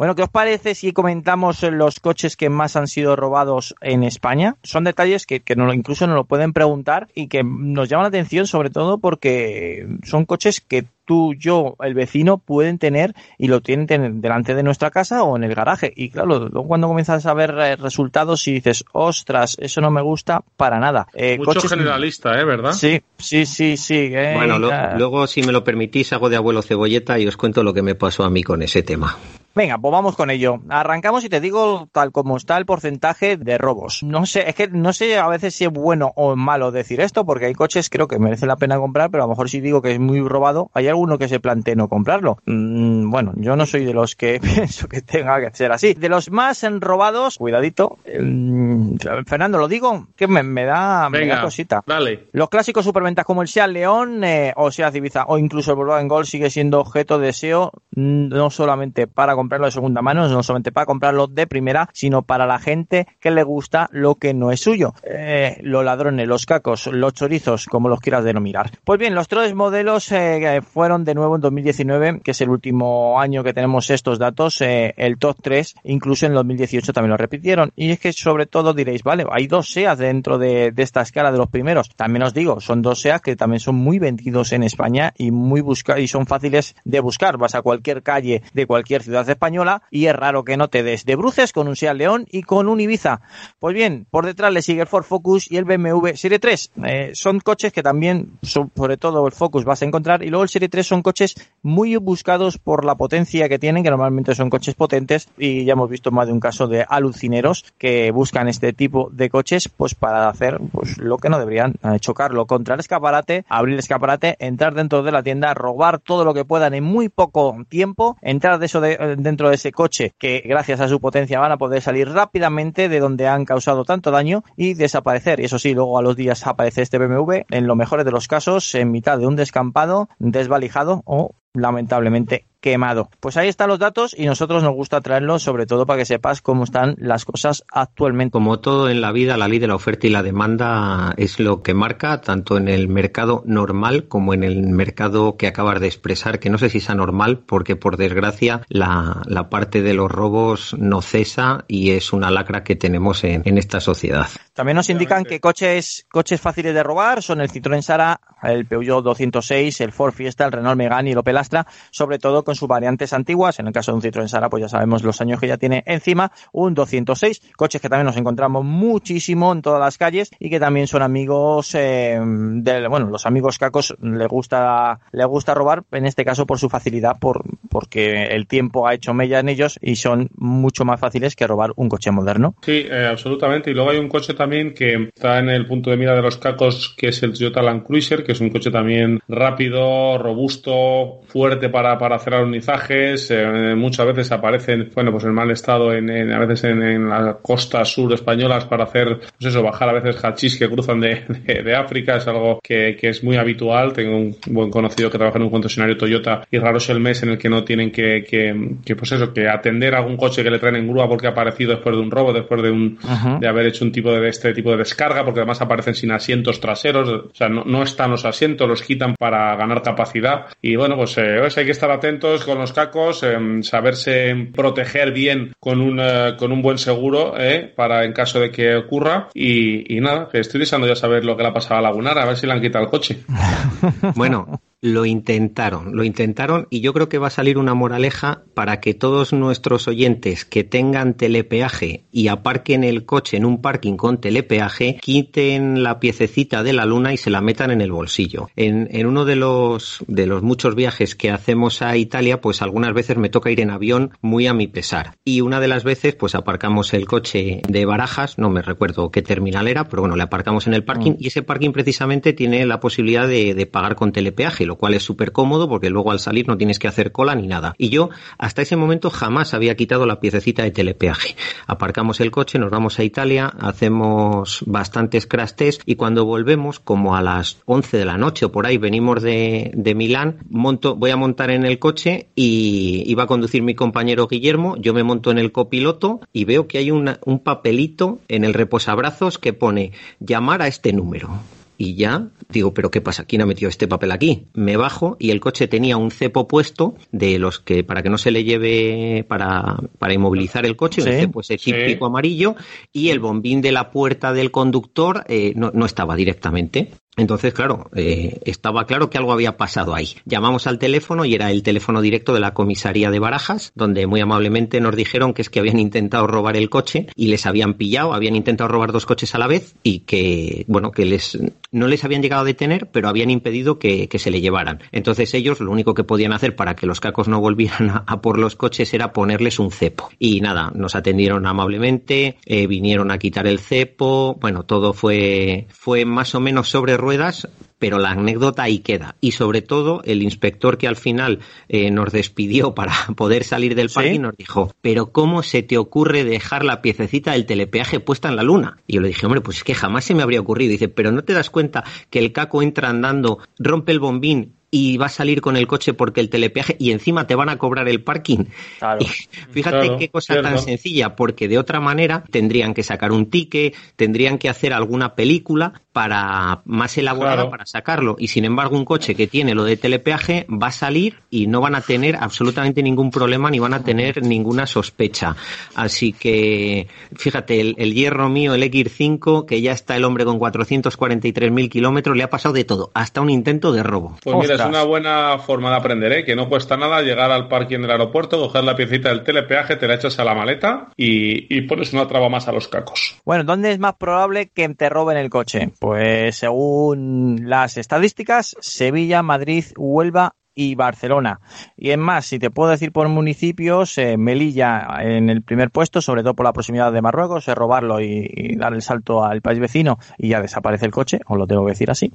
Bueno, ¿qué os parece si comentamos los coches que más han sido robados en España? Son detalles que, que no, incluso nos lo pueden preguntar y que nos llaman la atención sobre todo porque son coches que tú, yo, el vecino pueden tener y lo tienen delante de nuestra casa o en el garaje. Y claro, luego cuando comienzas a ver eh, resultados y dices, ostras, eso no me gusta para nada. Eh, Mucho generalista, ¿eh? ¿Verdad? Sí, sí, sí, sí. Eh, bueno, luego, si me lo permitís, hago de abuelo cebolleta y os cuento lo que me pasó a mí con ese tema. Venga, pues vamos con ello. Arrancamos y te digo tal como está el porcentaje de robos. No sé, es que no sé a veces si es bueno o malo decir esto, porque hay coches creo que merece la pena comprar, pero a lo mejor si digo que es muy robado, hay algo uno que se plantee no comprarlo. Mm, bueno, yo no soy de los que pienso que tenga que ser así. De los más robados, cuidadito. Mm, Fernando, lo digo, que me, da, cosita. Dale. Los clásicos superventas como el Seat León eh, o Seat Ibiza o incluso el Volkswagen Gol sigue siendo objeto de deseo no solamente para comprarlo de segunda mano, no solamente para comprarlo de primera, sino para la gente que le gusta lo que no es suyo. Eh, los ladrones, los cacos, los chorizos, como los quieras denominar. Pues bien, los tres modelos eh, fueron de nuevo en 2019, que es el último año que tenemos estos datos, eh, el top 3, incluso en 2018 también lo repitieron. Y es que sobre todo diréis, vale, hay dos SEAs dentro de, esta escala de los primeros. También os digo, son dos SEAs que también son muy vendidos en España y muy busca y son fáciles de buscar. Vas a cualquier calle de cualquier ciudad española y es raro que no te des de bruces con un SEAT León y con un Ibiza. Pues bien, por detrás le sigue el Ford Focus y el BMW Serie 3. Eh, son coches que también, sobre todo el Focus vas a encontrar y luego el Serie 3 son coches muy buscados por la potencia que tienen, que normalmente son coches potentes y ya hemos visto más de un caso de alucineros que buscan este tipo de coches pues para hacer pues lo que no deberían, eh, chocarlo contra el escaparate, abrir el escaparate, entrar dentro de la tienda, robar todo lo que puedan en muy poco tiempo, entrar de eso eh, dentro de ese coche que gracias a su potencia van a poder salir rápidamente de donde han causado tanto daño y desaparecer. Y eso sí, luego a los días aparece este BMW, en lo mejor de los casos, en mitad de un descampado, desvalijado o lamentablemente quemado. Pues ahí están los datos y nosotros nos gusta traerlos sobre todo para que sepas cómo están las cosas actualmente. Como todo en la vida, la ley de la oferta y la demanda es lo que marca tanto en el mercado normal como en el mercado que acabas de expresar, que no sé si es anormal porque por desgracia la, parte de los robos no cesa y es una lacra que tenemos en, en esta sociedad. También nos indican que coches, coches fáciles de robar son el Citroën Sara, el Peugeot 206, el Ford Fiesta, el Renault Megane y el Opel Astra, sobre todo con sus variantes antiguas. En el caso de un Citroën Sara, pues ya sabemos los años que ya tiene encima. Un 206, coches que también nos encontramos muchísimo en todas las calles y que también son amigos eh, de, bueno, los amigos cacos le gusta, le gusta robar, en este caso por su facilidad, por, porque el tiempo ha hecho mella en ellos y son mucho más fáciles que robar un coche moderno. Sí, eh, absolutamente. Y luego hay un coche también que está en el punto de mira de los cacos, que es el Toyota Land Cruiser, que es un coche también rápido, robusto, fuerte para, para hacer alunizajes. Eh, muchas veces aparecen, bueno, pues en mal estado en, a veces en, la costa sur españolas para hacer, pues eso, bajar a veces hachís que cruzan de, de, África. Es algo que, que, es muy habitual. Tengo un buen conocido que trabaja en un concesionario Toyota y raro es el mes en el que no tienen que, que, que pues eso, que atender a algún coche que le traen en grúa porque ha aparecido después de un robo, después de un, de haber hecho un tipo de este tipo de descarga, porque además aparecen sin asientos traseros, o sea, no, no están los asientos, los quitan para ganar capacidad. Y bueno, pues, eh, pues hay que estar atentos con los cacos, eh, saberse proteger bien con un, eh, con un buen seguro eh, para en caso de que ocurra. Y, y nada, que estoy deseando ya saber lo que le ha pasado a Lagunar, a ver si le han quitado el coche. bueno, lo intentaron, lo intentaron y yo creo que va a salir una moraleja para que todos nuestros oyentes que tengan telepeaje y aparquen el coche en un parking con telepeaje, quiten la piececita de la luna y se la metan en el bolsillo. En, en uno de los, de los muchos viajes que hacemos a Italia, pues algunas veces me toca ir en avión muy a mi pesar. Y una de las veces, pues aparcamos el coche de Barajas, no me recuerdo qué terminal era, pero bueno, le aparcamos en el parking mm. y ese parking precisamente tiene la posibilidad de, de pagar con telepeaje lo cual es súper cómodo porque luego al salir no tienes que hacer cola ni nada. Y yo hasta ese momento jamás había quitado la piececita de telepeaje. Aparcamos el coche, nos vamos a Italia, hacemos bastantes crash test y cuando volvemos, como a las 11 de la noche o por ahí, venimos de, de Milán, monto, voy a montar en el coche y iba a conducir mi compañero Guillermo, yo me monto en el copiloto y veo que hay un papelito en el reposabrazos que pone llamar a este número y ya digo, pero ¿qué pasa? ¿Quién ha metido este papel aquí? Me bajo y el coche tenía un cepo puesto de los que para que no se le lleve para, para inmovilizar el coche, un cepo ese típico amarillo y el bombín de la puerta del conductor eh, no, no estaba directamente. Entonces, claro, eh, estaba claro que algo había pasado ahí. Llamamos al teléfono y era el teléfono directo de la comisaría de Barajas, donde muy amablemente nos dijeron que es que habían intentado robar el coche y les habían pillado, habían intentado robar dos coches a la vez y que, bueno, que les no les habían llegado a detener, pero habían impedido que, se le llevaran. Entonces ellos lo único que podían hacer para que los cacos no volvieran a, por los coches era ponerles un cepo. Y nada, nos atendieron amablemente, eh, vinieron a quitar el cepo, bueno, todo fue, fue más o menos sobre ruedas, pero la anécdota ahí queda. Y sobre todo, el inspector que al final eh, nos despidió para poder salir del parque nos dijo, pero ¿cómo se te ocurre dejar la piececita del telepeaje puesta en la luna? Y yo le dije, hombre, pues es que jamás se me habría ocurrido. dice, pero ¿no te das cuenta que el caco entra andando, rompe el bombín y va a salir con el coche porque el telepeaje y encima te van a cobrar el parking. fíjate qué cosa tan sencilla, porque de otra manera tendrían que sacar un ticket, tendrían que hacer alguna película para más elaborada para sacarlo y sin embargo un coche que tiene lo de telepeaje va a salir y no van a tener absolutamente ningún problema ni van a tener ninguna sospecha. Así que fíjate, el, hierro mío, el X5, que ya está el hombre con 443.000 kilómetros, le ha pasado de todo, hasta un intento de robo. Pues es una buena forma de aprender, ¿eh? que no cuesta nada llegar al parking del aeropuerto, coger la piecita del telepeaje, te la echas a la maleta y, pones una traba más a los cacos. Bueno, ¿dónde es más probable que te roben el coche? Pues según las estadísticas, Sevilla, Madrid, Huelva y Barcelona. Y es más, si te puedo decir por municipios, eh, Melilla en el primer puesto, sobre todo por la proximidad de Marruecos, es robarlo y, dar el salto al país vecino y ya desaparece el coche, os lo tengo que decir así.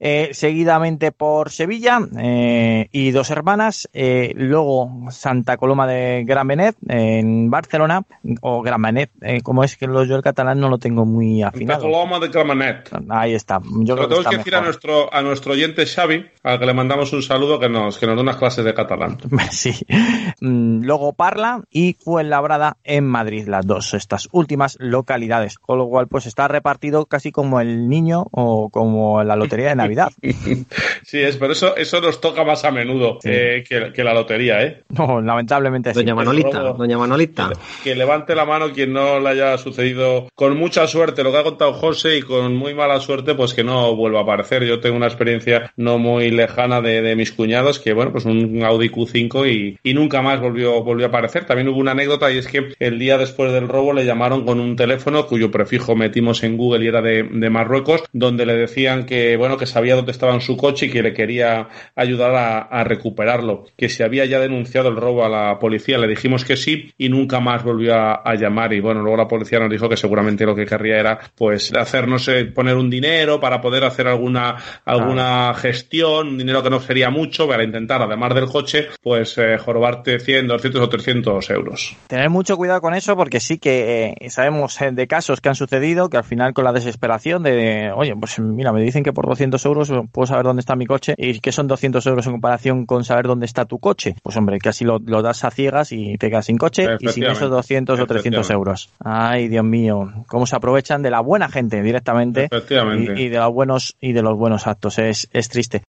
Eh, seguidamente por Sevilla eh, y dos hermanas, luego Santa Coloma de Gran Benet en Barcelona, o Gran Benet, como es que yo el catalán no lo tengo muy afinado. Santa Coloma de Gran Benet. Ahí está. Yo creo tengo que, decir a nuestro, a nuestro oyente Xavi, al que le mandamos un saludo, que nos, que nos da unas clases de catalán. Sí. Mm, luego Parla y Fuenlabrada en Madrid, las dos, estas últimas localidades. Con lo cual, pues está repartido casi como el niño o como la lotería de Navidad. sí, es, pero eso, eso nos toca más a menudo eh, que, la lotería, ¿eh? No, lamentablemente Doña Manolita, Doña Manolita. Que, levante la mano quien no le haya sucedido con mucha suerte lo que ha contado José y con muy mala suerte, pues que no vuelva a aparecer. Yo tengo una experiencia no muy lejana de, de mis cuñados que, bueno, pues un Audi Q5 y, nunca más volvió, volvió a aparecer. También hubo una anécdota y es que el día después del robo le llamaron con un teléfono cuyo prefijo metimos en Google y era de, Marruecos, donde le decían que, bueno, que sabía dónde estaba en su coche y que le quería ayudar a, recuperarlo, que se había ya denunciado el robo a la policía. Le dijimos que sí y nunca más volvió a, llamar. Y bueno, luego la policía nos dijo que seguramente lo que querría era, pues, hacernos poner un dinero para poder hacer alguna, alguna gestión, un dinero que no sería mucho, para intentar, además del coche, pues eh, jorobarte 100, 200 o 300 euros. Tener mucho cuidado con eso porque sí que eh, sabemos eh, de casos que han sucedido que al final con la desesperación de, oye, pues mira, me dicen que por 200 euros puedo saber dónde está mi coche y que son 200 euros en comparación con saber dónde está tu coche. Pues hombre, que así lo, das a ciegas y te quedas sin coche y sin esos 200 o 300 euros. Ay, Dios mío, cómo se aprovechan de la buena gente directamente y, y, de los buenos y de los buenos actos. Es, es triste.